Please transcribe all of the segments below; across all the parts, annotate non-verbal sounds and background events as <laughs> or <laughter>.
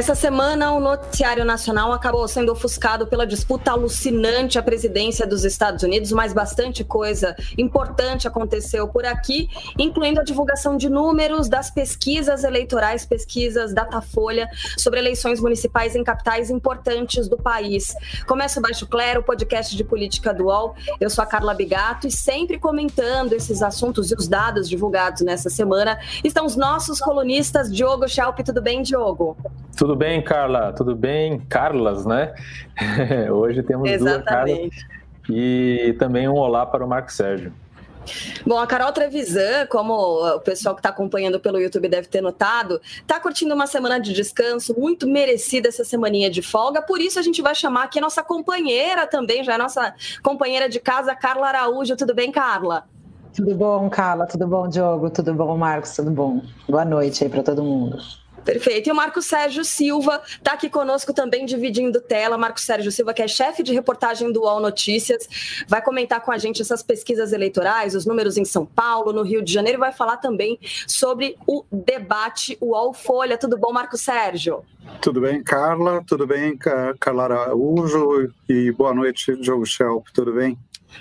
Essa semana, o noticiário nacional acabou sendo ofuscado pela disputa alucinante à presidência dos Estados Unidos, mas bastante coisa importante aconteceu por aqui, incluindo a divulgação de números das pesquisas eleitorais, pesquisas Datafolha, sobre eleições municipais em capitais importantes do país. Começa o Baixo Clero, podcast de política do UOL. Eu sou a Carla Bigato e sempre comentando esses assuntos e os dados divulgados nessa semana estão os nossos colunistas, Diogo Schelp. Tudo bem, Diogo? Tudo bem, Carla? Tudo bem? Carlas, né? <laughs> Hoje temos Exatamente. duas Carlas. E também um olá para o Marco Sérgio. Bom, a Carol Trevisan, como o pessoal que está acompanhando pelo YouTube deve ter notado, está curtindo uma semana de descanso, muito merecida essa semaninha de folga. Por isso a gente vai chamar aqui a nossa companheira também, já é nossa companheira de casa, Carla Araújo. Tudo bem, Carla? Tudo bom, Carla? Tudo bom, Diogo? Tudo bom, Marcos? Tudo bom? Boa noite aí para todo mundo. Perfeito. E o Marco Sérgio Silva está aqui conosco também, dividindo tela. Marco Sérgio Silva, que é chefe de reportagem do UOL Notícias, vai comentar com a gente essas pesquisas eleitorais, os números em São Paulo, no Rio de Janeiro, e vai falar também sobre o debate UOL Folha. Tudo bom, Marco Sérgio? Tudo bem, Carla? Tudo bem, Carla Araújo? E boa noite, Diogo Schelp. Tudo bem?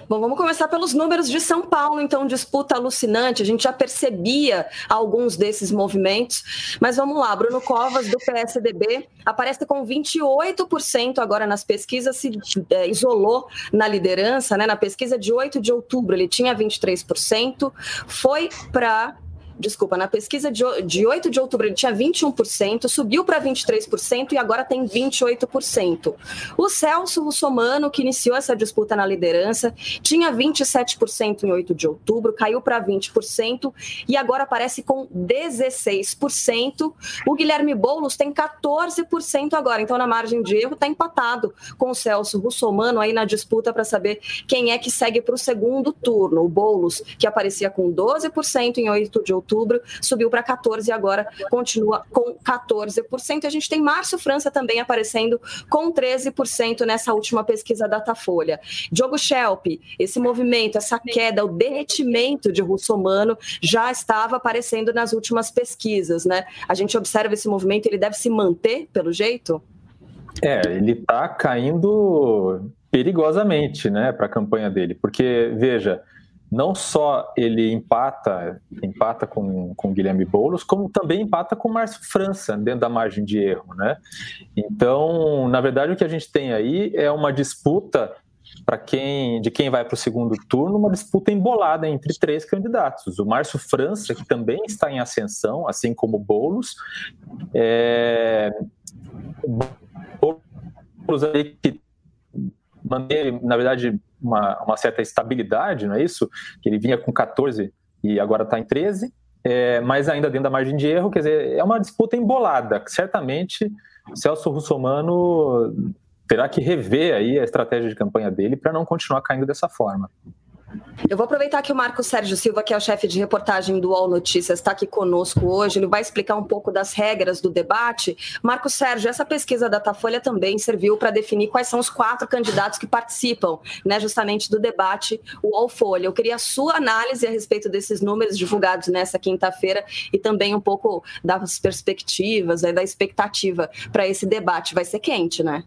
Bom, vamos começar pelos números de São Paulo, então, disputa alucinante. A gente já percebia alguns desses movimentos, mas vamos lá. Bruno Covas, do PSDB, aparece com 28% agora nas pesquisas, se é, isolou na liderança, né? Na pesquisa de 8 de outubro, ele tinha 23%, foi para desculpa, na pesquisa de, de 8 de outubro ele tinha 21%, subiu para 23% e agora tem 28%. O Celso Russomano, que iniciou essa disputa na liderança, tinha 27% em 8 de outubro, caiu para 20% e agora aparece com 16%. O Guilherme Boulos tem 14% agora, então na margem de erro está empatado com o Celso Russomano aí na disputa para saber quem é que segue para o segundo turno. O Boulos, que aparecia com 12% em 8 de outubro, outubro, subiu para 14% e agora continua com 14%. A gente tem Márcio França também aparecendo com 13% nessa última pesquisa Datafolha. Diogo Schelp, esse movimento, essa queda, o derretimento de russomano já estava aparecendo nas últimas pesquisas, né? A gente observa esse movimento, ele deve se manter pelo jeito? É, ele está caindo perigosamente, né, para a campanha dele, porque veja, não só ele empata, empata com, com Guilherme Boulos, como também empata com Márcio França dentro da margem de erro, né? Então, na verdade, o que a gente tem aí é uma disputa para quem de quem vai para o segundo turno, uma disputa embolada entre três candidatos. O Márcio França, que também está em ascensão, assim como Boulos, é... Boulos aí que mantém, na verdade, uma, uma certa estabilidade, não é isso? Que ele vinha com 14 e agora está em 13, é, mas ainda dentro da margem de erro, quer dizer, é uma disputa embolada. Certamente, Celso Russomano terá que rever aí a estratégia de campanha dele para não continuar caindo dessa forma. Eu vou aproveitar que o Marco Sérgio Silva, que é o chefe de reportagem do UOL Notícias, está aqui conosco hoje. Ele vai explicar um pouco das regras do debate. Marco Sérgio, essa pesquisa da Datafolha também serviu para definir quais são os quatro candidatos que participam, né, justamente do debate UOL Folha. Eu queria a sua análise a respeito desses números divulgados nessa quinta-feira e também um pouco das perspectivas, né, da expectativa para esse debate. Vai ser quente, né?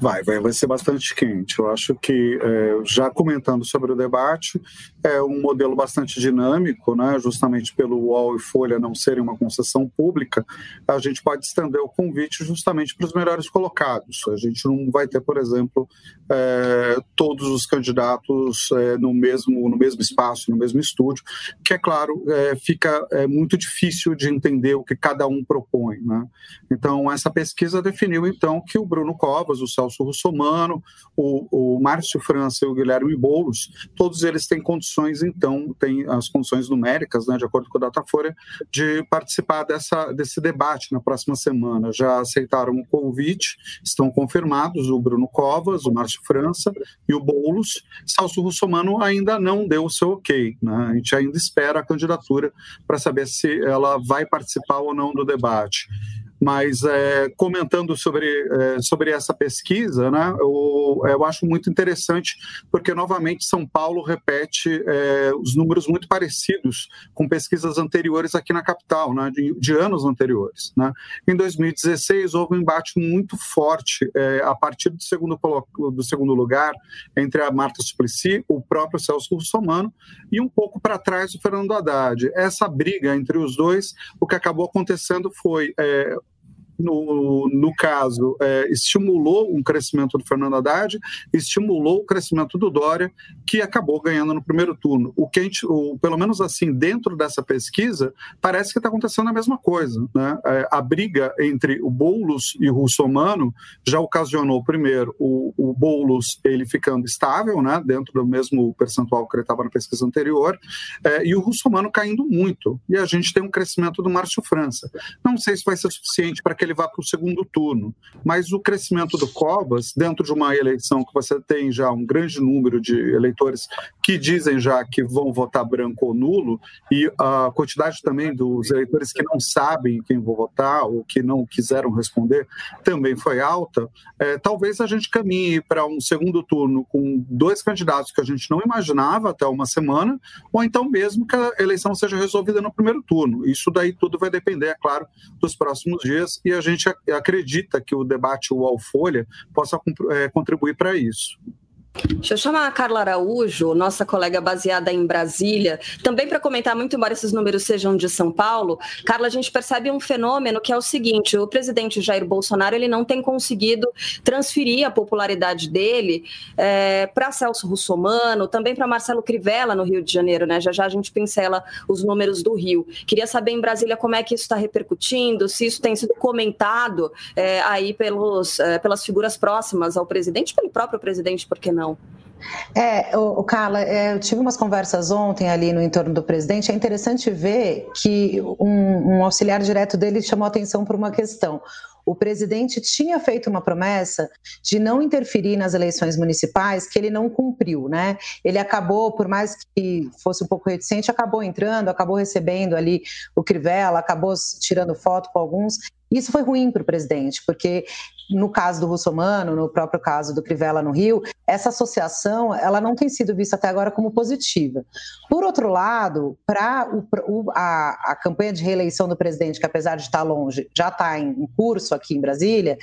Vai, vai, vai ser bastante quente. Eu acho que, é, já comentando sobre o debate, é um modelo bastante dinâmico, né? justamente pelo UOL e Folha não serem uma concessão pública, a gente pode estender o convite justamente para os melhores colocados. A gente não vai ter, por exemplo, é, todos os candidatos é, no, mesmo, no mesmo espaço, no mesmo estúdio, que, é claro, é, fica é, muito difícil de entender o que cada um propõe. Né? Então, essa pesquisa definiu, então, que o Bruno Covas Covas, o Celso Russomano, o, o Márcio França e o Guilherme Boulos, todos eles têm condições, então, têm as condições numéricas, né, de acordo com a Datafolha, de participar dessa, desse debate na próxima semana. Já aceitaram o convite, estão confirmados o Bruno Covas, o Márcio França e o Boulos. Celso Russomano ainda não deu o seu ok, né? a gente ainda espera a candidatura para saber se ela vai participar ou não do debate. Mas é, comentando sobre, é, sobre essa pesquisa, né, eu, eu, acho muito interessante, porque novamente São Paulo repete é, os números muito parecidos com pesquisas anteriores aqui na capital, né, de, de anos anteriores. Né. Em 2016, houve um embate muito forte é, a partir do segundo, do segundo lugar entre a Marta Suplicy, o próprio Celso Russomano e um pouco para trás o Fernando Haddad. Essa briga entre os dois, o que acabou acontecendo foi é, no, no caso, é, estimulou um crescimento do Fernando Haddad, estimulou o crescimento do Dória, que acabou ganhando no primeiro turno. O que a gente, o, pelo menos assim, dentro dessa pesquisa, parece que está acontecendo a mesma coisa. Né? É, a briga entre o Boulos e o Russomano já ocasionou, primeiro, o, o Boulos ele ficando estável, né, dentro do mesmo percentual que ele estava na pesquisa anterior, é, e o Russomano caindo muito. E a gente tem um crescimento do Márcio França. Não sei se vai ser suficiente para que ele vá para o segundo turno. Mas o crescimento do Covas, dentro de uma eleição que você tem já um grande número de eleitores que dizem já que vão votar branco ou nulo, e a quantidade também dos eleitores que não sabem quem vão votar ou que não quiseram responder também foi alta, é, talvez a gente caminhe para um segundo turno com dois candidatos que a gente não imaginava até uma semana, ou então mesmo que a eleição seja resolvida no primeiro turno. Isso daí tudo vai depender, é claro, dos próximos dias e a gente acredita que o debate UOL Folha possa é, contribuir para isso. Deixa eu chamar a Carla Araújo, nossa colega baseada em Brasília, também para comentar, muito embora esses números sejam de São Paulo. Carla, a gente percebe um fenômeno que é o seguinte: o presidente Jair Bolsonaro ele não tem conseguido transferir a popularidade dele é, para Celso Russomano, também para Marcelo Crivella no Rio de Janeiro, né? Já já a gente pincela os números do Rio. Queria saber em Brasília como é que isso está repercutindo, se isso tem sido comentado é, aí pelos, é, pelas figuras próximas ao presidente, pelo próprio presidente, por que não? Não. É, o, Carla, é, eu tive umas conversas ontem ali no entorno do presidente. É interessante ver que um, um auxiliar direto dele chamou atenção por uma questão o presidente tinha feito uma promessa de não interferir nas eleições municipais que ele não cumpriu, né? Ele acabou, por mais que fosse um pouco reticente, acabou entrando, acabou recebendo ali o Crivella, acabou tirando foto com alguns isso foi ruim para o presidente, porque no caso do Russomano, no próprio caso do Crivella no Rio, essa associação ela não tem sido vista até agora como positiva. Por outro lado, para a, a, campanha de reeleição do presidente, que apesar de estar longe, já está em, em, curso aqui em Brasília,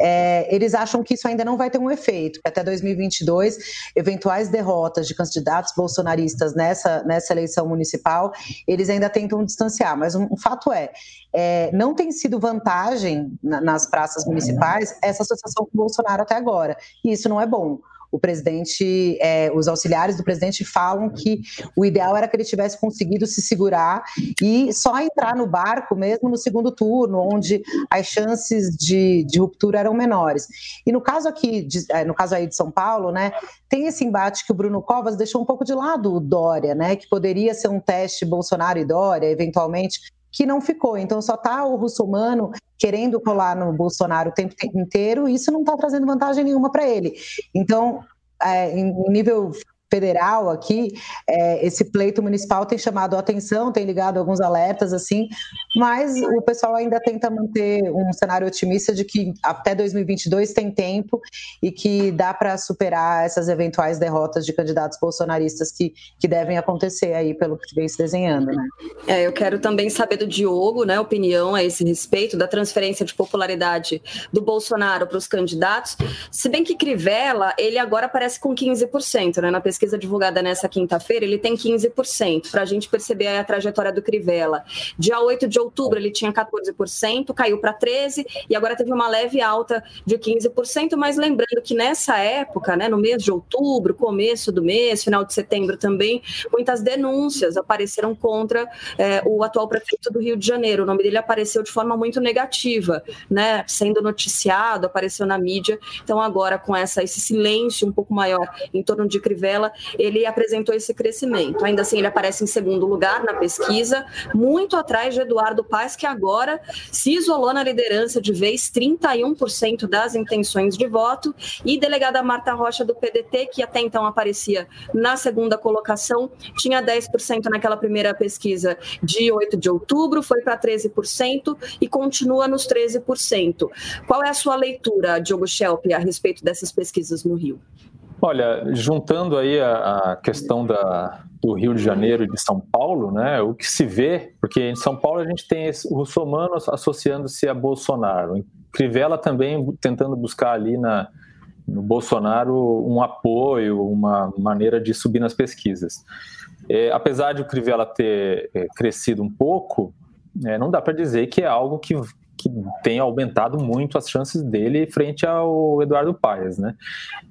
é, eles acham que isso ainda não vai ter um efeito, que até 2022, eventuais derrotas de candidatos bolsonaristas nessa, nessa eleição municipal, eles ainda tentam distanciar. Mas um, um fato é, é, não tem sido vantagem na, nas praças municipais essa associação com o Bolsonaro até agora. E isso não é bom o presidente, é, os auxiliares do presidente falam que o ideal era que ele tivesse conseguido se segurar e só entrar no barco mesmo no segundo turno, onde as chances de, de ruptura eram menores. E no caso aqui, de, é, no caso aí de São Paulo, né, tem esse embate que o Bruno Covas deixou um pouco de lado o Dória, né, que poderia ser um teste Bolsonaro e Dória, eventualmente que não ficou. Então só está o russomano querendo colar no Bolsonaro o tempo inteiro, e isso não está trazendo vantagem nenhuma para ele. Então, é, em nível federal aqui, é, esse pleito municipal tem chamado a atenção, tem ligado alguns alertas, assim, mas o pessoal ainda tenta manter um cenário otimista de que até 2022 tem tempo e que dá para superar essas eventuais derrotas de candidatos bolsonaristas que, que devem acontecer aí pelo que vem se desenhando, né? É, eu quero também saber do Diogo, né, opinião a esse respeito da transferência de popularidade do Bolsonaro para os candidatos, se bem que Crivella, ele agora aparece com 15%, né, na pesquisa pesquisa divulgada nessa quinta-feira, ele tem 15%, para a gente perceber a trajetória do Crivella. Dia 8 de outubro, ele tinha 14%, caiu para 13%, e agora teve uma leve alta de 15%, mas lembrando que nessa época, né, no mês de outubro, começo do mês, final de setembro também, muitas denúncias apareceram contra é, o atual prefeito do Rio de Janeiro. O nome dele apareceu de forma muito negativa, né, sendo noticiado, apareceu na mídia. Então, agora, com essa, esse silêncio um pouco maior em torno de Crivella, ele apresentou esse crescimento. Ainda assim, ele aparece em segundo lugar na pesquisa, muito atrás de Eduardo Paes, que agora se isolou na liderança de vez, 31% das intenções de voto, e delegada Marta Rocha do PDT, que até então aparecia na segunda colocação, tinha 10% naquela primeira pesquisa de 8 de outubro, foi para 13% e continua nos 13%. Qual é a sua leitura, Diogo Schelp, a respeito dessas pesquisas no Rio? Olha, juntando aí a, a questão da, do Rio de Janeiro e de São Paulo, né, o que se vê, porque em São Paulo a gente tem esse, o russomano associando-se a Bolsonaro, Crivella também tentando buscar ali na, no Bolsonaro um apoio, uma maneira de subir nas pesquisas. É, apesar de o Crivella ter é, crescido um pouco, é, não dá para dizer que é algo que, que tenha aumentado muito as chances dele frente ao Eduardo Paes, né?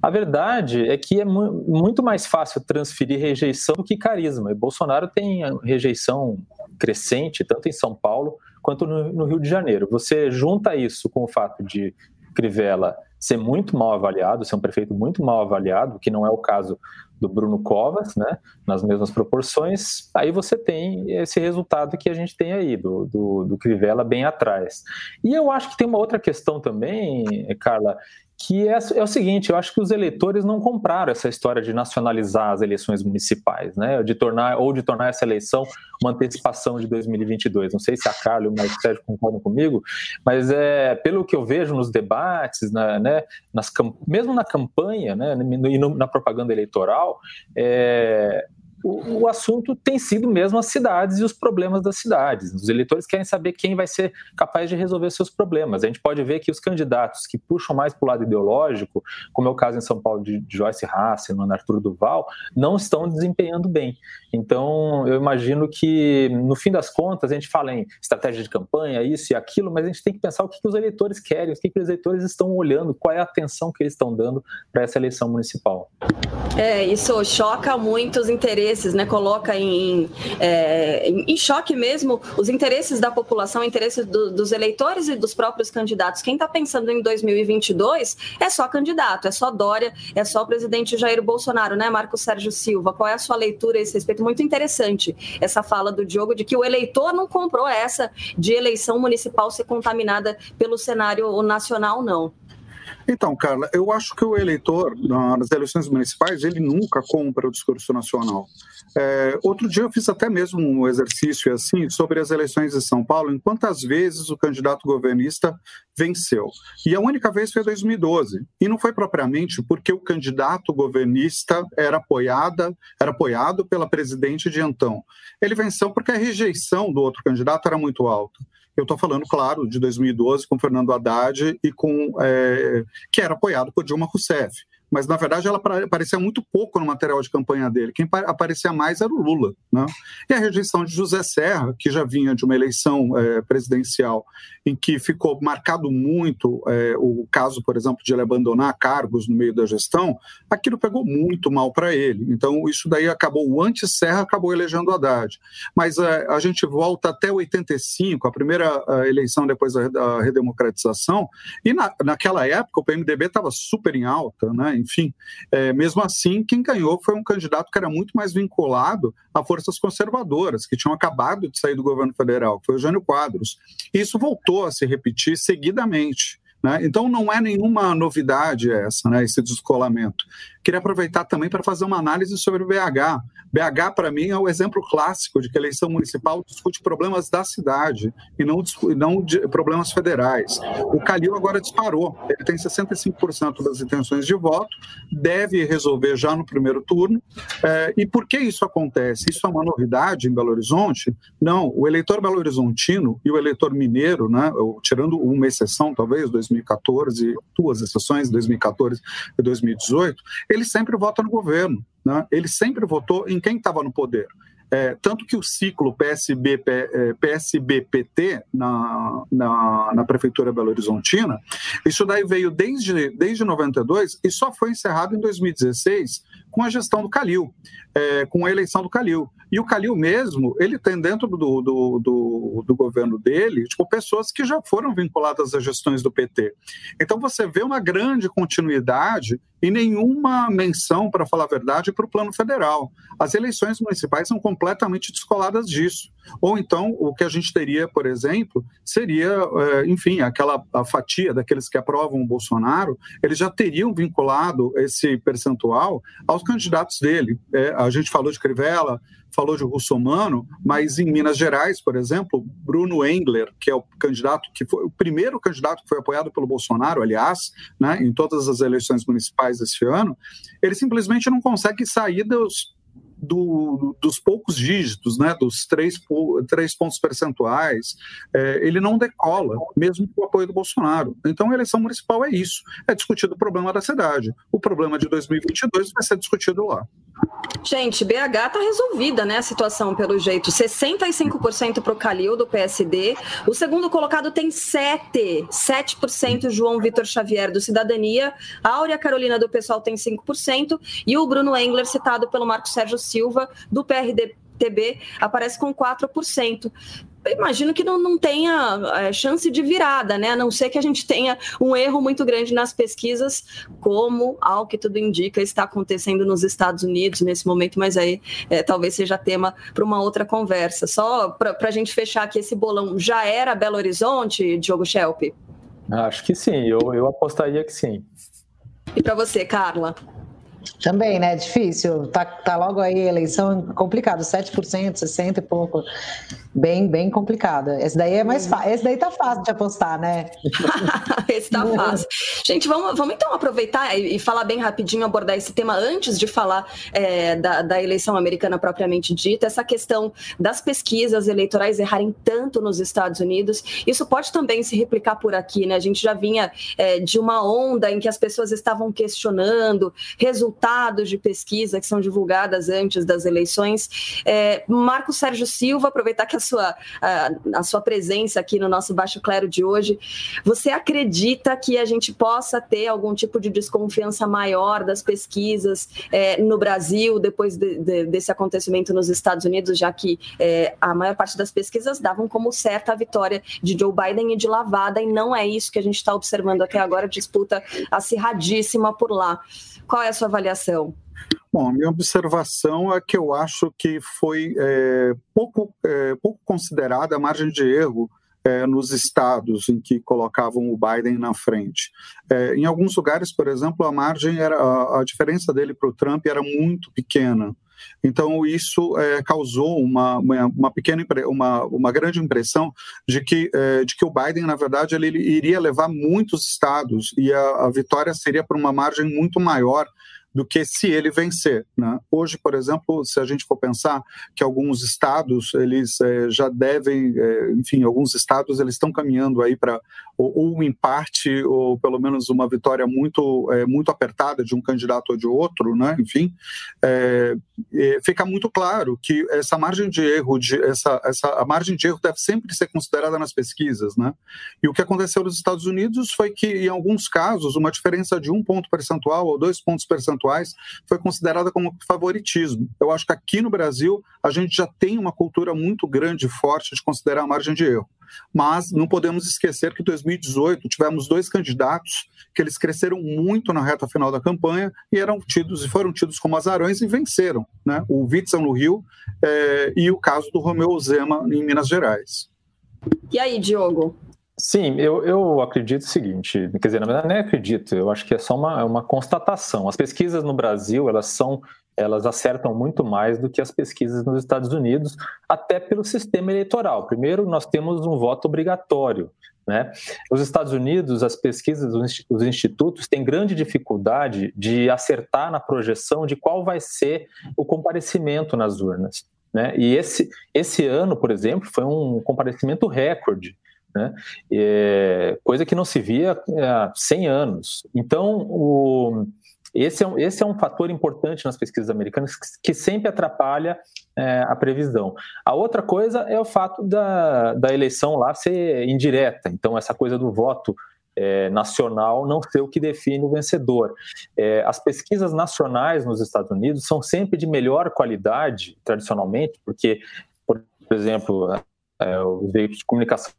A verdade é que é mu muito mais fácil transferir rejeição do que carisma. E Bolsonaro tem rejeição crescente, tanto em São Paulo quanto no, no Rio de Janeiro. Você junta isso com o fato de Crivella ser muito mal avaliado, ser um prefeito muito mal avaliado, que não é o caso do Bruno Covas, né, nas mesmas proporções, aí você tem esse resultado que a gente tem aí, do, do, do Crivella bem atrás. E eu acho que tem uma outra questão também, Carla, que é, é, o seguinte, eu acho que os eleitores não compraram essa história de nacionalizar as eleições municipais, né? De tornar ou de tornar essa eleição uma antecipação de 2022. Não sei se a Carla e o Sérgio concordam comigo, mas é pelo que eu vejo nos debates, na, né, nas, mesmo na campanha, né, e na propaganda eleitoral, é, o, o, assunto tem sido mesmo as cidades e os problemas das cidades. Os eleitores querem saber quem vai ser capaz de resolver seus problemas. A gente pode ver que os candidatos que puxam mais para o lado ideológico, como é o caso em São Paulo de Joyce Hasselman, Arthur Duval, não estão desempenhando bem. Então, eu imagino que, no fim das contas, a gente fala em estratégia de campanha, isso e aquilo, mas a gente tem que pensar o que, que os eleitores querem, o que, que os eleitores estão olhando, qual é a atenção que eles estão dando para essa eleição municipal. É, isso choca muito os interesses, né? Coloca em, é, em choque mesmo os interesses da população, interesses do, dos eleitores e dos próprios candidatos. Quem está pensando em 2022 é só candidato, é só Dória, é só o presidente Jair Bolsonaro, né, Marco Sérgio Silva? Qual é a sua leitura a esse respeito? Muito interessante essa fala do Diogo de que o eleitor não comprou essa de eleição municipal ser contaminada pelo cenário nacional, não. Então, Carla, eu acho que o eleitor, nas eleições municipais, ele nunca compra o discurso nacional. É, outro dia eu fiz até mesmo um exercício assim sobre as eleições de São Paulo, em quantas vezes o candidato governista venceu. E a única vez foi em 2012. E não foi propriamente porque o candidato governista era apoiada, era apoiado pela presidente de então. Ele venceu porque a rejeição do outro candidato era muito alta. Eu estou falando, claro, de 2012 com Fernando Haddad e com é, que era apoiado por Dilma Rousseff mas na verdade ela aparecia muito pouco no material de campanha dele. Quem aparecia mais era o Lula. Né? E a rejeição de José Serra, que já vinha de uma eleição é, presidencial em que ficou marcado muito é, o caso, por exemplo, de ele abandonar cargos no meio da gestão, aquilo pegou muito mal para ele. Então, isso daí acabou, o anti-Serra acabou elegendo Haddad. Mas é, a gente volta até 85, a primeira a eleição depois da, da redemocratização, e na, naquela época o PMDB estava super em alta, né? Enfim. É, mesmo assim, quem ganhou foi um candidato que era muito mais vinculado a forças conservadoras, que tinham acabado de sair do governo federal, que foi o Jânio Quadros. Isso voltou a se repetir seguidamente. Né? Então, não é nenhuma novidade essa, né, esse descolamento. Queria aproveitar também para fazer uma análise sobre o BH. BH, para mim, é o exemplo clássico de que a eleição municipal discute problemas da cidade e não, não problemas federais. O Calil agora disparou, ele tem 65% das intenções de voto, deve resolver já no primeiro turno. É, e por que isso acontece? Isso é uma novidade em Belo Horizonte? Não, o eleitor belo-horizontino e o eleitor mineiro, né, tirando uma exceção, talvez, 2000 2014, duas exceções, 2014 e 2018, ele sempre vota no governo. Né? Ele sempre votou em quem estava no poder. É, tanto que o ciclo PSB, PSB-PT é, na, na, na, Prefeitura Belo Horizontina, isso daí veio desde, desde 92 e só foi encerrado em 2016 com a gestão do Calil, é, com a eleição do Calil. E o Calil mesmo, ele tem dentro do, do, do, do, governo dele, tipo, pessoas que já foram vinculadas às gestões do PT. Então você vê uma grande continuidade e nenhuma menção, para falar a verdade, para o plano federal. As eleições municipais são completamente descoladas disso. Ou então, o que a gente teria, por exemplo, seria, é, enfim, aquela fatia daqueles que aprovam o Bolsonaro, eles já teriam vinculado esse percentual aos candidatos dele. É, a gente falou de Crivella, falou de Russomano, mas em Minas Gerais, por exemplo, Bruno Engler, que é o candidato que foi o primeiro candidato que foi apoiado pelo Bolsonaro, aliás, né, em todas as eleições municipais desse ano, ele simplesmente não consegue sair dos do, dos poucos dígitos, né, dos três, três pontos percentuais, é, ele não decola, mesmo com o apoio do Bolsonaro. Então, a eleição municipal é isso: é discutido o problema da cidade. O problema de 2022 vai ser discutido lá. Gente, BH está resolvida, né? A situação, pelo jeito. 65% para o Calil, do PSD. O segundo colocado tem 7%. 7% João Vitor Xavier, do Cidadania. A Áurea Carolina, do Pessoal, tem 5%. E o Bruno Engler, citado pelo Marco Sérgio Silva, do PRDTB, aparece com 4% imagino que não, não tenha é, chance de virada, né? A não ser que a gente tenha um erro muito grande nas pesquisas, como, ao que tudo indica, está acontecendo nos Estados Unidos nesse momento, mas aí é, talvez seja tema para uma outra conversa. Só para a gente fechar aqui esse bolão, já era Belo Horizonte, Diogo Schelp? Acho que sim, eu, eu apostaria que sim. E para você, Carla? Também, né? Difícil. Tá, tá logo aí a eleição complicado, 7%, 60 e pouco. Bem, bem complicada. Esse daí é mais fácil. Esse daí tá fácil de apostar, né? <laughs> esse tá <laughs> fácil. Gente, vamos, vamos então aproveitar e, e, falar bem rapidinho, abordar esse tema antes de falar é, da, da eleição americana propriamente dita, essa questão das pesquisas eleitorais errarem tanto nos Estados Unidos. Isso pode também se replicar por aqui, né? A gente já vinha é, de uma onda em que as pessoas estavam questionando resultados de pesquisa que são divulgadas antes das eleições. É, Marco Sérgio Silva, aproveitar que a sua, a, a sua presença aqui no nosso Baixo Clero de hoje. Você acredita que a gente possa ter algum tipo de desconfiança maior das pesquisas é, no Brasil depois de, de, desse acontecimento nos Estados Unidos, já que é, a maior parte das pesquisas davam como certa a vitória de Joe Biden e de lavada, e não é isso que a gente está observando até agora, disputa acirradíssima por lá. Qual é a sua avaliação? Bom, a minha observação é que eu acho que foi é, pouco, é, pouco considerada a margem de erro é, nos estados em que colocavam o Biden na frente. É, em alguns lugares, por exemplo, a margem era a, a diferença dele para o Trump era muito pequena. Então isso é, causou uma, uma, uma, pequena uma, uma grande impressão de que, é, de que o Biden na verdade ele, ele iria levar muitos estados e a, a vitória seria por uma margem muito maior do que se ele vencer. Né? Hoje, por exemplo, se a gente for pensar que alguns estados eles é, já devem, é, enfim, alguns estados eles estão caminhando aí para ou, ou, um empate ou pelo menos uma vitória muito é, muito apertada de um candidato ou de outro, né? Enfim, fica muito claro que essa margem de erro, de, essa, essa a margem de erro deve sempre ser considerada nas pesquisas, né? E o que aconteceu nos Estados Unidos foi que em alguns casos uma diferença de um ponto percentual ou dois pontos percentuais percentuais, foi considerada como favoritismo. Eu acho que aqui no Brasil a gente já tem uma cultura muito grande e forte de considerar a margem de erro. Mas não podemos esquecer que em 2018 tivemos dois candidatos que eles cresceram muito na reta final da campanha e eram tidos e foram tidos como azarões e venceram, né? O Witzel no Rio é, e o caso do Romeu Zema em Minas Gerais. E aí, Diogo? Sim, eu, eu acredito o seguinte, quer dizer, na verdade nem acredito, eu acho que é só uma, uma constatação. As pesquisas no Brasil, elas são, elas acertam muito mais do que as pesquisas nos Estados Unidos, até pelo sistema eleitoral. Primeiro, nós temos um voto obrigatório, né? Os Estados Unidos, as pesquisas, os institutos têm grande dificuldade de acertar na projeção de qual vai ser o comparecimento nas urnas. Né? E esse, esse ano, por exemplo, foi um comparecimento recorde né? É, coisa que não se via há 100 anos. Então, o, esse, é um, esse é um fator importante nas pesquisas americanas que, que sempre atrapalha é, a previsão. A outra coisa é o fato da, da eleição lá ser indireta, então, essa coisa do voto é, nacional não ser o que define o vencedor. É, as pesquisas nacionais nos Estados Unidos são sempre de melhor qualidade, tradicionalmente, porque, por exemplo, é, os veículos de comunicação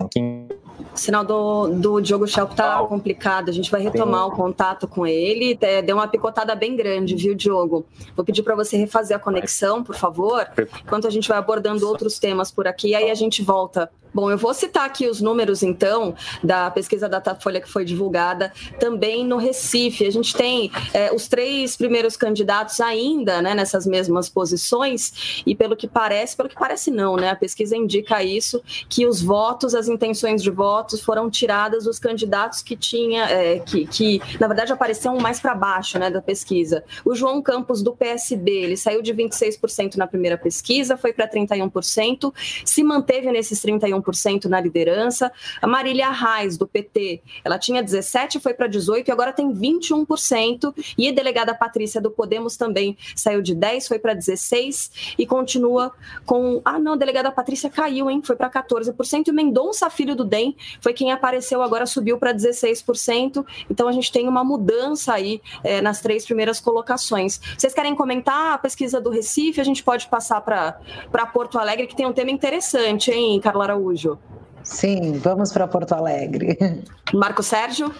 o sinal do, do Diogo Schelp tá complicado, a gente vai retomar o contato com ele. Deu uma picotada bem grande, viu, Diogo? Vou pedir para você refazer a conexão, por favor, enquanto a gente vai abordando outros temas por aqui, aí a gente volta Bom, eu vou citar aqui os números, então, da pesquisa Datafolha que foi divulgada também no Recife. A gente tem é, os três primeiros candidatos ainda né, nessas mesmas posições, e pelo que parece, pelo que parece não, né? A pesquisa indica isso, que os votos, as intenções de votos foram tiradas dos candidatos que tinha, é, que, que, na verdade apareciam mais para baixo né, da pesquisa. O João Campos, do PSB, ele saiu de 26% na primeira pesquisa, foi para 31%, se manteve nesses 31% 41% na liderança. A Marília Reis, do PT, ela tinha 17%, foi para 18% e agora tem 21%. E a delegada Patrícia, do Podemos, também saiu de 10%, foi para 16% e continua com. Ah, não, a delegada Patrícia caiu, hein? Foi para 14%. E o Mendonça, filho do DEM, foi quem apareceu agora, subiu para 16%. Então a gente tem uma mudança aí é, nas três primeiras colocações. Vocês querem comentar a pesquisa do Recife? A gente pode passar para Porto Alegre, que tem um tema interessante, hein, Carla Araújo? Araújo. Sim, vamos para Porto Alegre. Marco Sérgio?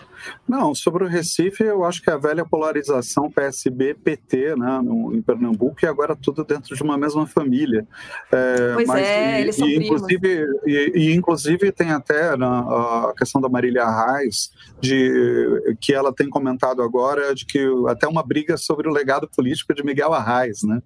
Não, sobre o Recife, eu acho que a velha polarização PSB-PT né, no, em Pernambuco e agora tudo dentro de uma mesma família. É, pois mas, é, e, eles são e, inclusive, e, e, inclusive tem até né, a questão da Marília Reis, de, que ela tem comentado agora, de que até uma briga sobre o legado político de Miguel Arraes. Né?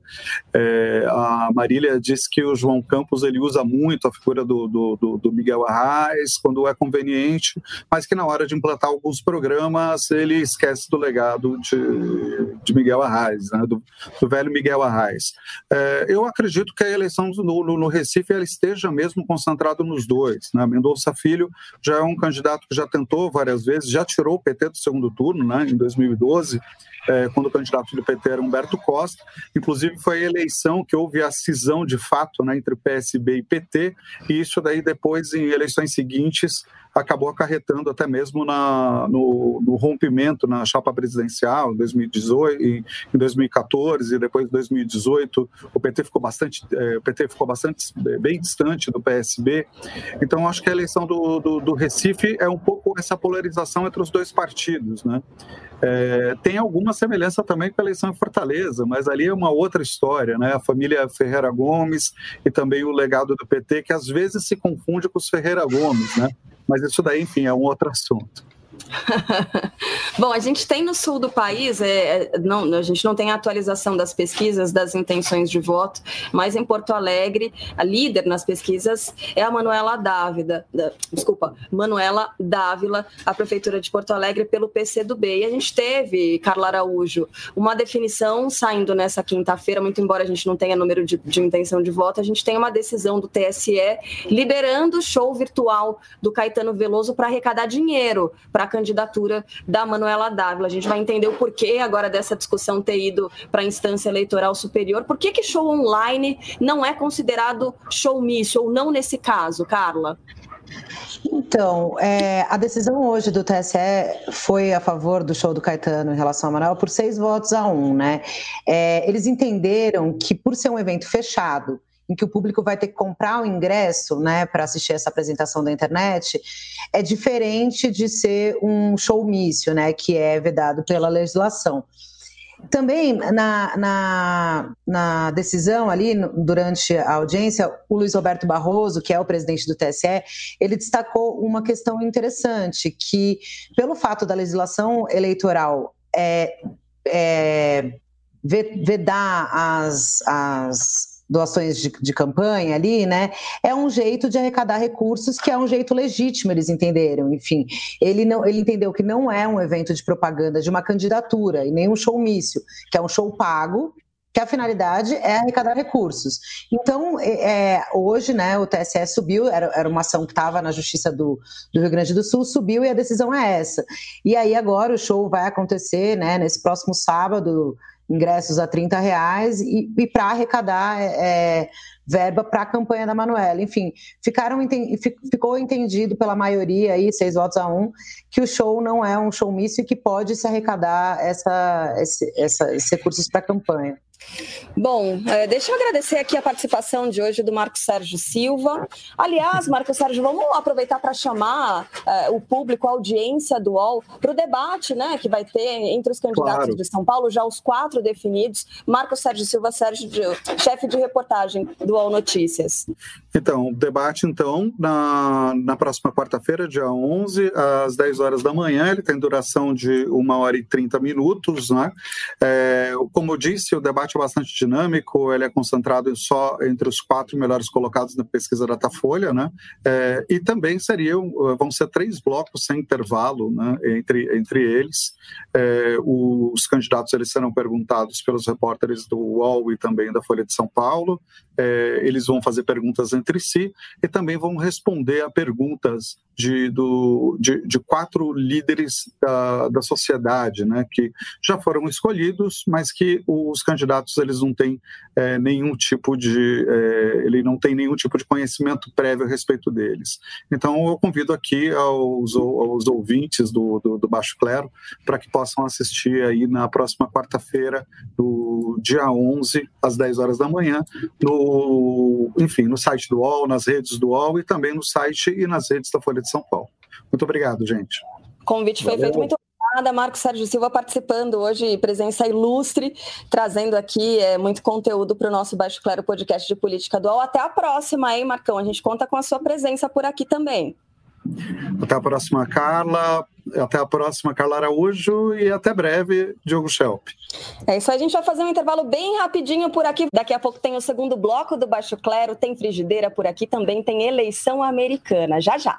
É, a Marília disse que o João Campos ele usa muito a figura do, do, do Miguel Arraes quando é conveniente, mas que na hora de implantar alguns programas, ele esquece do legado de, de Miguel Arraes, né, do, do, velho Miguel Arraes. É, eu acredito que a eleição no, no, no Recife esteja mesmo concentrada nos dois. Né? Mendonça Filho já é um candidato que já tentou várias vezes, já tirou o PT do segundo turno, né, em 2012, é, quando o candidato do PT era Humberto Costa. Inclusive, foi a eleição que houve a cisão de fato né, entre PSB e PT, e isso daí depois, em eleições seguintes, acabou acarretando até mesmo na, no, no, rompimento na chapa presidencial em 2018, em, em 2014 e depois em 2018 o PT ficou bastante, é, o PT ficou bastante é, bem distante do PSB. Então acho que a eleição do, do, do Recife é um pouco essa polarização entre os dois partidos, né? É, tem alguma semelhança também com a eleição em Fortaleza, mas ali é uma outra história, né? A família Ferreira Gomes e também o legado do PT, que às vezes se confunde com os Ferreira Gomes, né? Mas isso daí, enfim, é um outro assunto. <laughs> Bom, a gente tem no sul do país, é, é, não, a gente não tem a atualização das pesquisas, das intenções de voto, mas em Porto Alegre, a líder nas pesquisas é a Manuela Dávila, da, desculpa, Manuela Dávila, a Prefeitura de Porto Alegre, pelo PCdoB. E a gente teve, Carla Araújo, uma definição saindo nessa quinta-feira, muito embora a gente não tenha número de, de intenção de voto, a gente tem uma decisão do TSE liberando o show virtual do Caetano Veloso para arrecadar dinheiro para candidatura da Manuela Dávila. A gente vai entender o porquê agora dessa discussão ter ido para a instância eleitoral superior. Por que, que show online não é considerado showmício, ou não nesse caso, Carla? Então, é, a decisão hoje do TSE foi a favor do show do Caetano em relação à Manuela por seis votos a um, né? É, eles entenderam que, por ser um evento fechado, em que o público vai ter que comprar o ingresso né, para assistir essa apresentação da internet, é diferente de ser um showmício, né, que é vedado pela legislação. Também na, na, na, decisão ali, durante a audiência, o Luiz Roberto Barroso, que é o presidente do TSE, ele destacou uma questão interessante, que pelo fato da legislação eleitoral é, é, vedar as, as doações de, de, campanha ali, né? É um jeito de arrecadar recursos que é um jeito legítimo, eles entenderam. Enfim, ele não, ele entendeu que não é um evento de propaganda de uma candidatura e nem um showmício, que é um show pago que a finalidade é arrecadar recursos. Então, é, é hoje, né, o TSE subiu, era, era uma ação que estava na Justiça do, do, Rio Grande do Sul, subiu e a decisão é essa. E aí agora o show vai acontecer, né, nesse próximo sábado, ingressos a 30 reais, e, e para arrecadar é, verba para a campanha da Manuela. Enfim, ficaram, ficou entendido pela maioria, aí, seis votos a um, que o show não é um showmício e que pode se arrecadar essa, esse, essa, esses recursos para a campanha. Bom, é, deixa eu agradecer aqui a participação de hoje do Marco Sérgio Silva. Aliás, Marco Sérgio, vamos aproveitar para chamar é, o público, a audiência do UOL, para o debate né, que vai ter entre os candidatos claro. de São Paulo, já os quatro definidos. Marco Sérgio Silva Sérgio, chefe de reportagem do UOL Notícias. Então, o debate, então, na, na próxima quarta-feira, dia 11, às 10 horas da manhã, ele tem duração de 1 hora e 30 minutos. Né? É, como eu disse, o debate é bastante dinâmico, ele é concentrado só entre os quatro melhores colocados na pesquisa Datafolha, né? É, e também seriam, vão ser três blocos sem intervalo né, entre, entre eles. É, os candidatos eles serão perguntados pelos repórteres do UOL e também da Folha de São Paulo. É, eles vão fazer perguntas entre si e também vão responder a perguntas de, do, de, de quatro líderes da, da sociedade, né, que já foram escolhidos, mas que os candidatos eles não têm é, nenhum tipo de é, ele não tem nenhum tipo de conhecimento prévio a respeito deles. Então eu convido aqui aos, aos ouvintes do, do, do Baixo Clero para que possam assistir aí na próxima quarta-feira, do dia 11 às 10 horas da manhã, no enfim no site do UOL, nas redes do UOL e também no site e nas redes da Folha de São Paulo. Muito obrigado, gente. O convite foi Valeu. feito muito obrigada, Marcos Sérgio Silva, participando hoje, presença ilustre, trazendo aqui é, muito conteúdo para o nosso Baixo Claro podcast de política dual. Até a próxima, hein, Marcão? A gente conta com a sua presença por aqui também. Até a próxima, Carla. Até a próxima, Carla Araújo. E até breve, Diogo Schelp. É isso aí, a gente vai fazer um intervalo bem rapidinho por aqui. Daqui a pouco tem o segundo bloco do Baixo Clero, tem frigideira por aqui, também tem eleição americana. Já, já.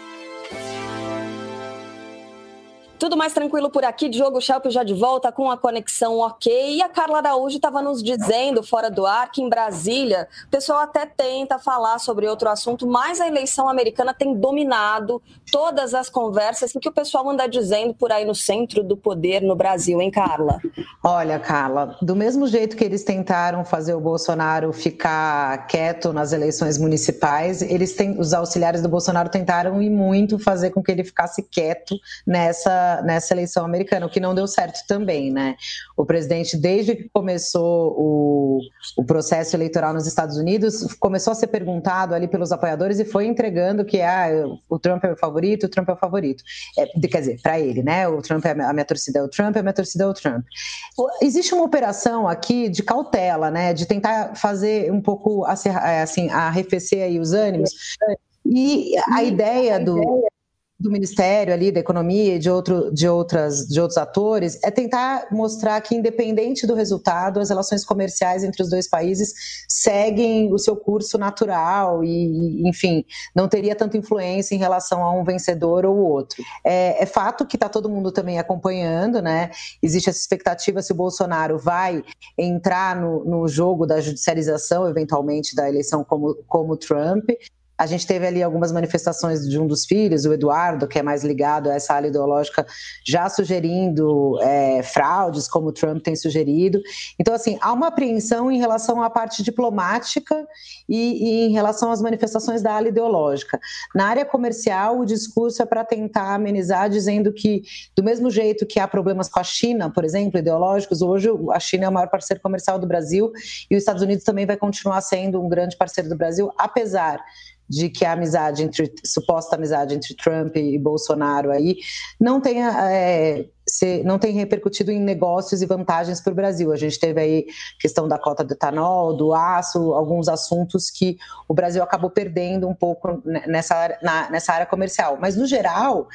Tudo mais tranquilo por aqui. Diogo Schelp já de volta com a conexão ok. E a Carla Araújo estava nos dizendo, fora do ar, que em Brasília o pessoal até tenta falar sobre outro assunto, mas a eleição americana tem dominado todas as conversas. O que o pessoal anda dizendo por aí no centro do poder no Brasil, hein, Carla? Olha, Carla, do mesmo jeito que eles tentaram fazer o Bolsonaro ficar quieto nas eleições municipais, eles têm, os auxiliares do Bolsonaro tentaram e muito fazer com que ele ficasse quieto nessa nessa, eleição americana, o que não deu certo também, né? O presidente, desde que começou o, o processo eleitoral nos Estados Unidos, começou a ser perguntado ali pelos apoiadores e foi entregando que ah, o Trump é o favorito, o Trump é o favorito. É, quer dizer, para ele, né? O Trump é a minha torcida é o Trump, a minha torcida é o Trump. Existe uma operação aqui de cautela, né? De tentar fazer um pouco assim, arrefecer aí os ânimos. E a ideia do, do Ministério ali da Economia e de, outro, de, outras, de outros atores é tentar mostrar que, independente do resultado, as relações comerciais entre os dois países seguem o seu curso natural e, enfim, não teria tanta influência em relação a um vencedor ou outro. É, é fato que está todo mundo também acompanhando, né? Existe essa expectativa se o Bolsonaro vai entrar no, no jogo da judicialização, eventualmente, da eleição como, como Trump. A gente teve ali algumas manifestações de um dos filhos, o Eduardo, que é mais ligado a essa área ideológica, já sugerindo é, fraudes, como o Trump tem sugerido. Então, assim, há uma apreensão em relação à parte diplomática e, e em relação às manifestações da ala ideológica. Na área comercial, o discurso é para tentar amenizar, dizendo que, do mesmo jeito que há problemas com a China, por exemplo, ideológicos, hoje a China é o maior parceiro comercial do Brasil e os Estados Unidos também vai continuar sendo um grande parceiro do Brasil, apesar de que a amizade entre suposta amizade entre Trump e Bolsonaro aí não tenha é, ser, não tem repercutido em negócios e vantagens para o Brasil. A gente teve aí questão da cota do etanol, do aço, alguns assuntos que o Brasil acabou perdendo um pouco nessa, na, nessa área comercial. Mas, no geral,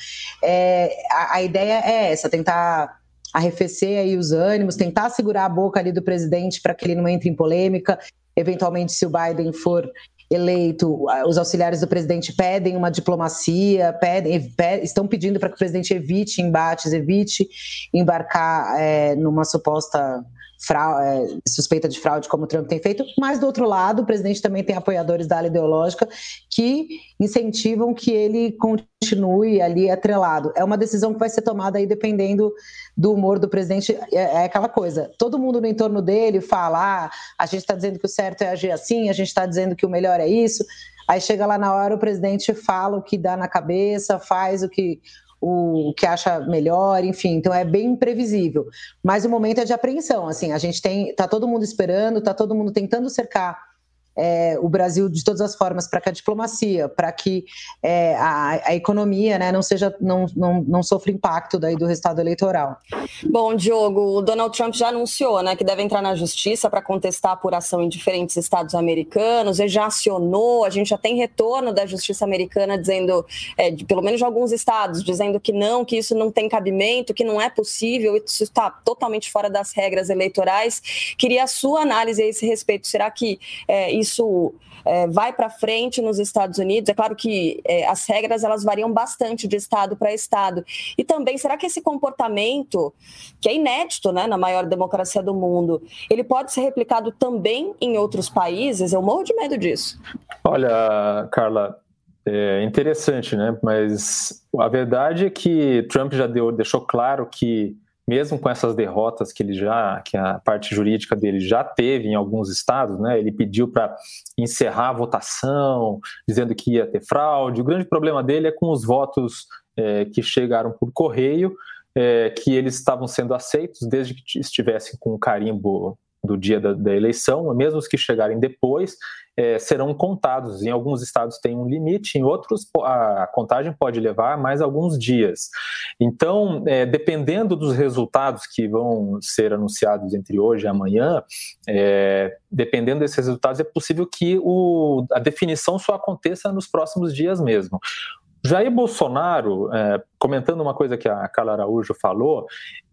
é, a, a ideia é essa, tentar arrefecer aí os ânimos, tentar segurar a boca ali do presidente para que ele não entre em polêmica. Eventualmente, se o Biden for eleito, os auxiliares do presidente pedem uma diplomacia, pedem, estão pedindo para que o presidente evite embates, evite embarcar é, numa suposta fraude, é, suspeita de fraude, como o Trump tem feito, mas do outro lado, o presidente também tem apoiadores da ala ideológica que incentivam que ele continue ali atrelado. É uma decisão que vai ser tomada aí dependendo do humor do presidente. É, é aquela coisa, todo mundo no entorno dele fala: ah, a gente está dizendo que o certo é agir assim, a gente está dizendo que o melhor é isso. Aí chega lá na hora, o presidente fala o que dá na cabeça, faz o que o que acha melhor, enfim, então é bem imprevisível. Mas o momento é de apreensão, assim, a gente tem, tá todo mundo esperando, tá todo mundo tentando cercar é, o Brasil de todas as formas para que a diplomacia, para que é, a, a, economia né, não seja não, não, não sofra impacto daí do resultado eleitoral. Bom, Diogo, o Donald Trump já anunciou né, que deve entrar na justiça para contestar a apuração em diferentes estados americanos, ele já acionou, a gente já tem retorno da justiça americana dizendo, é, de, pelo menos de alguns estados, dizendo que não, que isso não tem cabimento, que não é possível, isso está totalmente fora das regras eleitorais. Queria a sua análise a esse respeito. Será que é, isso isso é, vai para frente nos Estados Unidos. É claro que é, as regras elas variam bastante de estado para estado. E também, será que esse comportamento, que é inédito né, na maior democracia do mundo, ele pode ser replicado também em outros países? Eu morro de medo disso. Olha, Carla, é interessante, né? Mas a verdade é que Trump já deu, deixou claro que mesmo com essas derrotas que ele já, que a parte jurídica dele já teve em alguns estados, né? Ele pediu para encerrar a votação, dizendo que ia ter fraude. O grande problema dele é com os votos é, que chegaram por correio, é, que eles estavam sendo aceitos desde que estivessem com o carimbo do dia da, da eleição, mesmo os que chegarem depois, é, serão contados. Em alguns estados tem um limite, em outros a contagem pode levar mais alguns dias. Então, é, dependendo dos resultados que vão ser anunciados entre hoje e amanhã, é, dependendo desses resultados, é possível que o, a definição só aconteça nos próximos dias mesmo. Jair Bolsonaro, é, comentando uma coisa que a Carla Araújo falou,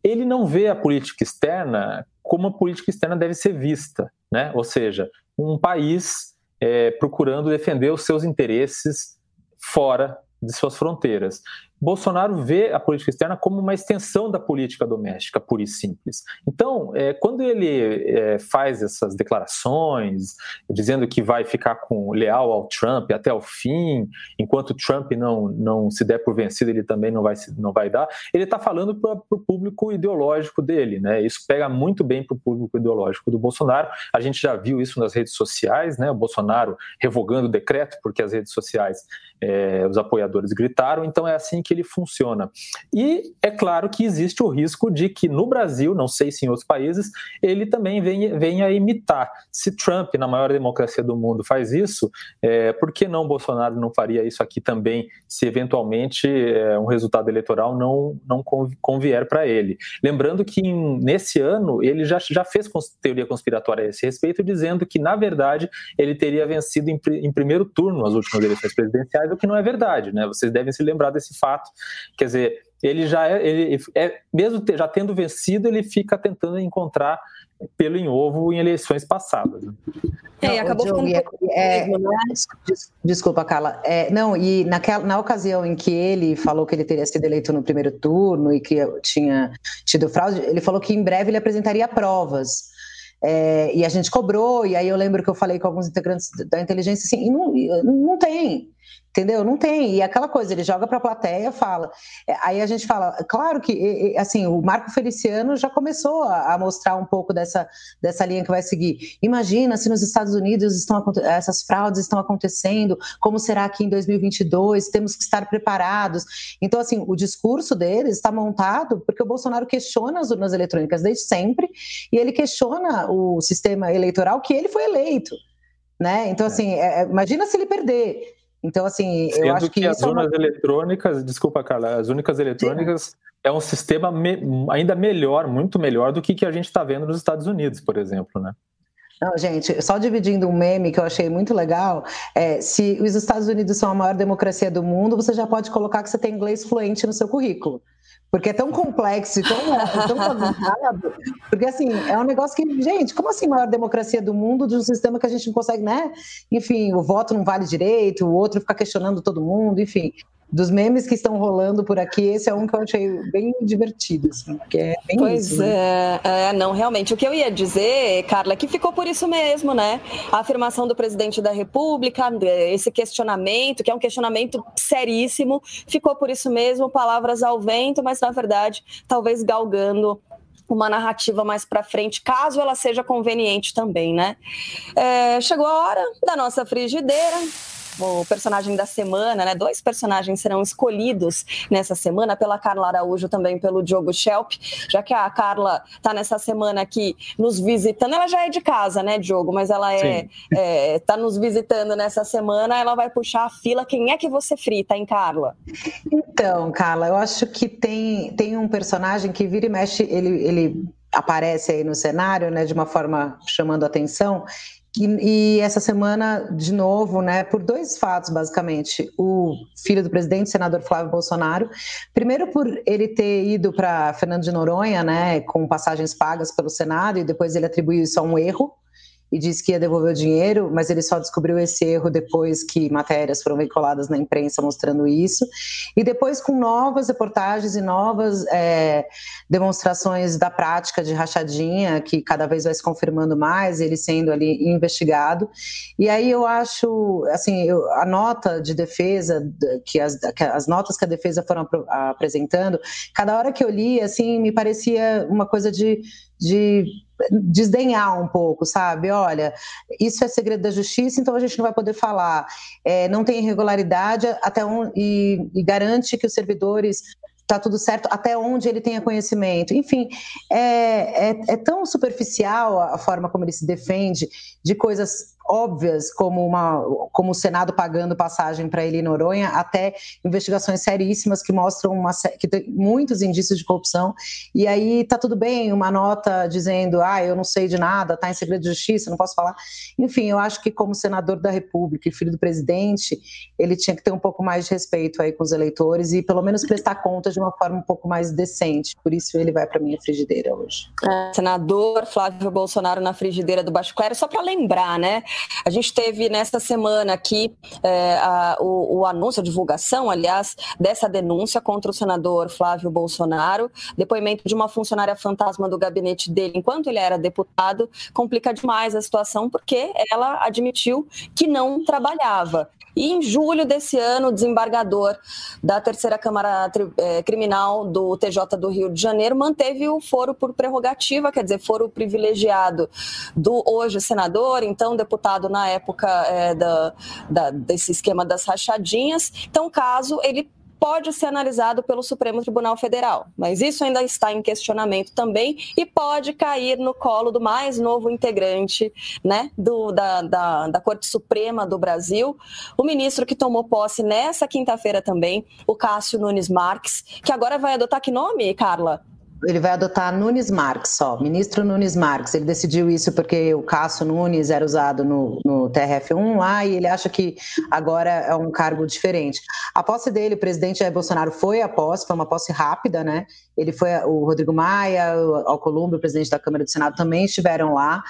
ele não vê a política externa como a política externa deve ser vista, né? Ou seja, um país é, procurando defender os seus interesses fora de suas fronteiras. Bolsonaro vê a política externa como uma extensão da política doméstica, pura e simples. Então, é, quando ele é, faz essas declarações, dizendo que vai ficar com leal ao Trump até o fim, enquanto Trump não, não se der por vencido, ele também não vai, não vai dar, ele está falando para o público ideológico dele. Né? Isso pega muito bem para o público ideológico do Bolsonaro. A gente já viu isso nas redes sociais, né? o Bolsonaro revogando o decreto, porque as redes sociais, é, os apoiadores gritaram. Então, é assim que ele funciona. E é claro que existe o risco de que no Brasil, não sei se em outros países, ele também venha, venha a imitar. Se Trump, na maior democracia do mundo, faz isso, é, por que não Bolsonaro não faria isso aqui também, se eventualmente é, um resultado eleitoral não, não convier para ele? Lembrando que em, nesse ano ele já, já fez teoria conspiratória a esse respeito, dizendo que, na verdade, ele teria vencido em, em primeiro turno as últimas eleições presidenciais, o que não é verdade, né? Vocês devem se lembrar desse fato fato. Quer dizer, ele já é, ele é mesmo já tendo vencido, ele fica tentando encontrar pelo em ovo em eleições passadas. Né? É, acabou ficando é, é? Desculpa, Carla. É, não, e naquela, na ocasião em que ele falou que ele teria sido eleito no primeiro turno e que tinha tido fraude, ele falou que em breve ele apresentaria provas. É, e a gente cobrou, e aí eu lembro que eu falei com alguns integrantes da inteligência assim, não, não tem. Entendeu? Não tem. E aquela coisa, ele joga para a plateia, fala. É, aí a gente fala, claro que, assim, o Marco Feliciano já começou a, mostrar um pouco dessa, dessa linha que vai seguir. Imagina se nos Estados Unidos estão essas fraudes estão acontecendo, como será que em 2022 temos que estar preparados? Então, assim, o discurso deles está montado porque o Bolsonaro questiona as urnas eletrônicas desde sempre e ele questiona o sistema eleitoral que ele foi eleito. Né? Então, assim, é, é imagina se ele perder. Então, assim, Sendo eu acho que. que as urnas é uma... eletrônicas, desculpa, Carla, as únicas eletrônicas Sim. é um sistema me, ainda melhor, muito melhor do que que a gente está vendo nos Estados Unidos, por exemplo, né? Não, gente, só dividindo um meme que eu achei muito legal, é, se os Estados Unidos são a maior democracia do mundo, você já pode colocar que você tem inglês fluente no seu currículo. Porque é tão complexo e tão, tão bagunçado. Porque, assim, é um negócio que, gente, como assim maior democracia do mundo de um sistema que a gente não consegue, né? Enfim, o voto não vale direito, o outro fica questionando todo mundo, enfim dos memes que estão rolando por aqui, esse é um que eu achei bem divertido, assim, porque é bem Pois isso, é, né? é, não, realmente. O que eu ia dizer, Carla, é que ficou por isso mesmo, né? A afirmação do presidente da República, esse questionamento, que é um questionamento seríssimo, ficou por isso mesmo, palavras ao vento, mas na verdade, talvez galgando uma narrativa mais para frente, caso ela seja conveniente também, né? É, chegou a hora da nossa frigideira o personagem da semana, né? Dois personagens serão escolhidos nessa semana pela Carla Araújo, também pelo Diogo Schelp, já que a Carla está nessa semana aqui nos visitando. Ela já é de casa, né, Diogo? Mas ela é, é tá nos visitando nessa semana. Ela vai puxar a fila. Quem é que você frita, hein, Carla? Então, Carla, eu acho que tem, tem um personagem que vira e mexe, ele, ele aparece aí no cenário, né, de uma forma chamando atenção, e, e, essa semana, de novo, né, por dois fatos, basicamente. O filho do presidente, senador Flávio Bolsonaro, primeiro por ele ter ido para Fernando de Noronha, né, com passagens pagas pelo Senado, e depois ele atribuiu isso a um erro, e disse que ia devolver o dinheiro, mas ele só descobriu esse erro depois que matérias foram veiculadas na imprensa mostrando isso. E depois, com novas reportagens e novas é, demonstrações da prática de rachadinha, que cada vez vai se confirmando mais, ele sendo ali investigado. E aí eu acho, assim, eu, a nota de defesa, que as, que as notas que a defesa foram apresentando, cada hora que eu li, assim, me parecia uma coisa de de desdenhar um pouco, sabe? Olha, isso é segredo da justiça, então a gente não vai poder falar. É, não tem irregularidade até um, e, e garante que os servidores tá tudo certo, até onde ele tenha conhecimento. Enfim, é, é, é, tão superficial a forma como ele se defende de coisas óbvias, como, uma, como o Senado pagando passagem para ele em Noronha, até investigações seríssimas que mostram uma, que tem muitos indícios de corrupção. E aí tá tudo bem, uma nota dizendo, ah, eu não sei de nada, tá em segredo de justiça, não posso falar. Enfim, eu acho que como senador da República e filho do presidente, ele tinha que ter um pouco mais de respeito aí com os eleitores e pelo menos prestar conta de uma forma um pouco mais decente. Por isso ele vai para minha frigideira hoje. É, senador Flávio Bolsonaro na frigideira do Baixo Clero, só para lembrar, né? A gente teve nessa semana aqui é, a, o, o, anúncio, a divulgação, aliás, dessa denúncia contra o senador Flávio Bolsonaro, depoimento de uma funcionária fantasma do gabinete dele enquanto ele era deputado, complica demais a situação porque ela admitiu que não trabalhava. E em julho desse ano, o desembargador da terceira Câmara é, Criminal do TJ do Rio de Janeiro manteve o foro por prerrogativa, quer dizer, foro privilegiado do hoje senador, então deputado na época é, da, da, desse esquema das rachadinhas. Então, caso ele pode ser analisado pelo Supremo Tribunal Federal, mas isso ainda está em questionamento também e pode cair no colo do mais novo integrante né, do, da, da, da Corte Suprema do Brasil, o ministro que tomou posse nessa quinta-feira também, o Cássio Nunes Marques, que agora vai adotar que nome, Carla? Ele vai adotar Nunes Marques só, ministro Nunes Marques. Ele decidiu isso porque o Cássio Nunes era usado no, no TRF1 lá e ele acha que agora é um cargo diferente. A posse dele, o presidente Jair Bolsonaro foi a posse, foi uma posse rápida, né? Ele foi, o Rodrigo Maia, o Alcolumbre, o presidente da Câmara do Senado, também estiveram lá.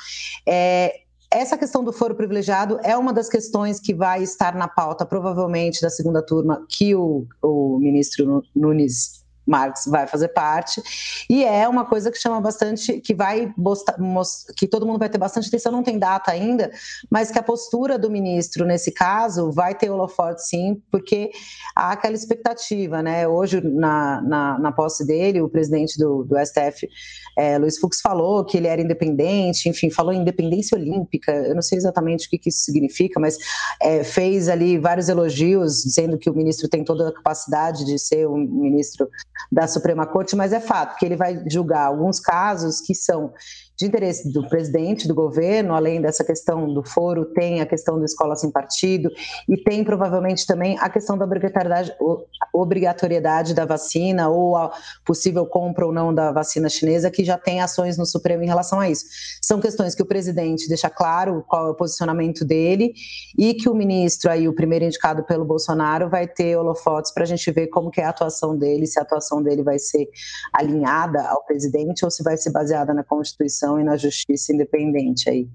É, essa questão do foro privilegiado é uma das questões que vai estar na pauta, provavelmente, da segunda turma, que o, o ministro Nunes Marx vai fazer parte e é uma coisa que chama bastante, que vai que todo mundo vai ter bastante atenção, não tem data ainda, mas que a postura do ministro nesse caso vai ter holofote sim, porque há aquela expectativa, né? Hoje na, na, na posse dele, o presidente do, do STF, é, Luiz Fux falou que ele era independente, enfim, falou em independência olímpica, eu não sei exatamente o que, que isso significa, mas é, fez ali vários elogios dizendo que o ministro tem toda a capacidade de ser um ministro da Suprema Corte, mas é fato que ele vai julgar alguns casos que são de interesse do presidente do governo, além dessa questão do foro, tem a questão da escola sem partido e tem provavelmente também a questão da obrigatoriedade, obrigatoriedade da vacina ou a possível compra ou não da vacina chinesa, que já tem ações no Supremo em relação a isso. São questões que o presidente deixa claro qual é o posicionamento dele e que o ministro aí, o primeiro indicado pelo Bolsonaro, vai ter holofotes para a gente ver como que é a atuação dele, se a atuação dele vai ser alinhada ao presidente ou se vai ser baseada na Constituição e na justiça independente aí.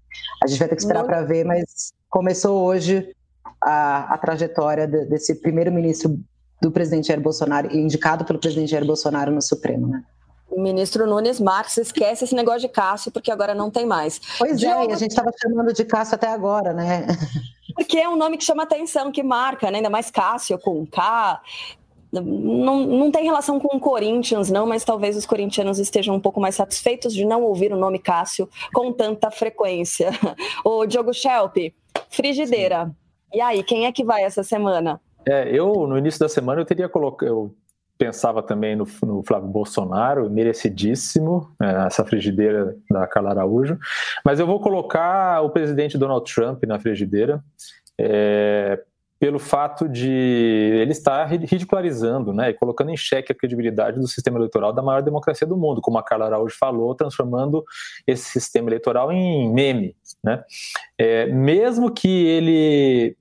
A gente vai ter que esperar para ver, mas começou hoje a, a trajetória de, desse primeiro-ministro do presidente Jair Bolsonaro, indicado pelo presidente Jair Bolsonaro no Supremo, né? O ministro Nunes Marques esquece esse negócio de Cássio, porque agora não tem mais. Pois é, e a gente estava chamando de Cássio até agora, né? Porque é um nome que chama atenção, que marca, né? ainda mais Cássio com K. Não, não tem relação com o Corinthians, não, mas talvez os corintianos estejam um pouco mais satisfeitos de não ouvir o nome Cássio com tanta frequência. <laughs> O Diogo Schelp, frigideira. Sim. E aí, quem é que vai essa semana? É, eu, no início da semana, eu teria colocado. Eu pensava também no, no Flávio Bolsonaro, merecidíssimo, é, essa frigideira da Carla Araújo. Mas eu vou colocar o presidente Donald Trump na frigideira. É, pelo fato de ele estar ridicularizando né, e colocando em xeque a credibilidade do sistema eleitoral da maior democracia do mundo, como a Carla Araújo falou, transformando esse sistema eleitoral em meme. Né? É, mesmo que ele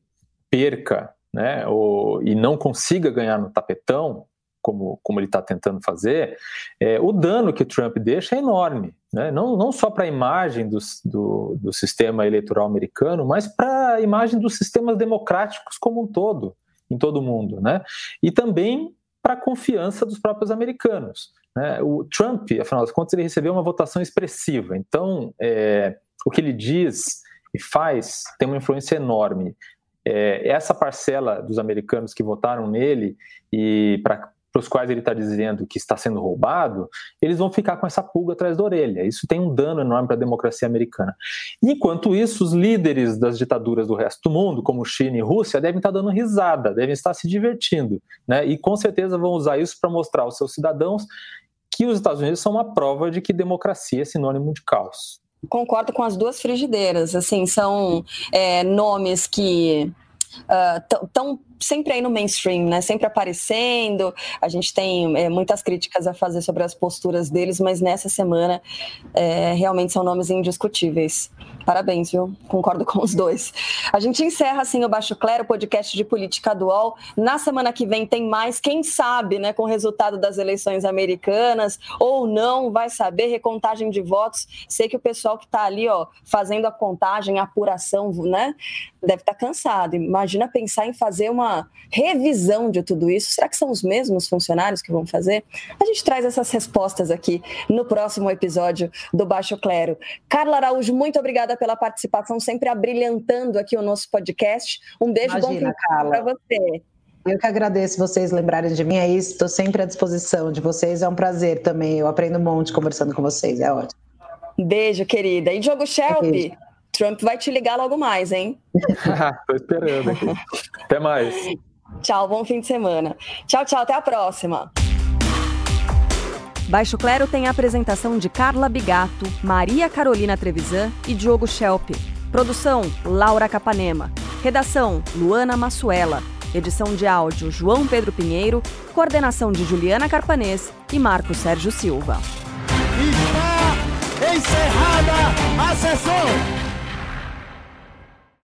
perca né, ou, e não consiga ganhar no tapetão, como, como ele está tentando fazer, é, o dano que o Trump deixa é enorme. Né? Não, não só para a imagem do, do, do, sistema eleitoral americano, mas para a imagem dos sistemas democráticos como um todo, em todo o mundo. Né? E também para a confiança dos próprios americanos. Né? O Trump, afinal das contas, ele recebeu uma votação expressiva. Então, é, o que ele diz e faz tem uma influência enorme. É, essa parcela dos americanos que votaram nele e para para os quais ele está dizendo que está sendo roubado, eles vão ficar com essa pulga atrás da orelha. Isso tem um dano enorme para a democracia americana. Enquanto isso, os líderes das ditaduras do resto do mundo, como China e Rússia, devem estar dando risada, devem estar se divertindo, né? E com certeza vão usar isso para mostrar aos seus cidadãos que os Estados Unidos são uma prova de que democracia é sinônimo de caos. Concordo com as duas frigideiras. Assim, são é, nomes que estão uh, sempre aí no mainstream, né? Sempre aparecendo. A gente tem é, muitas críticas a fazer sobre as posturas deles, mas nessa semana é, realmente são nomes indiscutíveis. Parabéns, viu? Concordo com os dois. A gente encerra assim o Baixo Clero, podcast de política dual. Na semana que vem tem mais, quem sabe, né, com o resultado das eleições americanas ou não, vai saber recontagem de votos. Sei que o pessoal que está ali, ó, fazendo a contagem, a apuração, né, deve estar tá cansado. Imagina pensar em fazer uma revisão de tudo isso. Será que são os mesmos funcionários que vão fazer? A gente traz essas respostas aqui no próximo episódio do Baixo Clero. Carla Araújo, muito obrigada pela participação, sempre abrilhantando aqui o nosso podcast. Um beijo Imagina, bom para você. Eu que agradeço vocês lembrarem de mim, é isso, estou sempre à disposição de vocês, é um prazer também, eu aprendo um monte conversando com vocês, é ótimo. Beijo, querida. E Diogo Shelby, Trump vai te ligar logo mais, hein? <laughs> Tô esperando aqui. Até mais. Tchau, bom fim de semana. Tchau, tchau, até a próxima. Baixo Clero tem a apresentação de Carla Bigato, Maria Carolina Trevisan e Diogo Schelp. Produção: Laura Capanema. Redação: Luana Massuela. Edição de áudio: João Pedro Pinheiro. Coordenação de Juliana Carpanês e Marco Sérgio Silva. Está encerrada a sessão!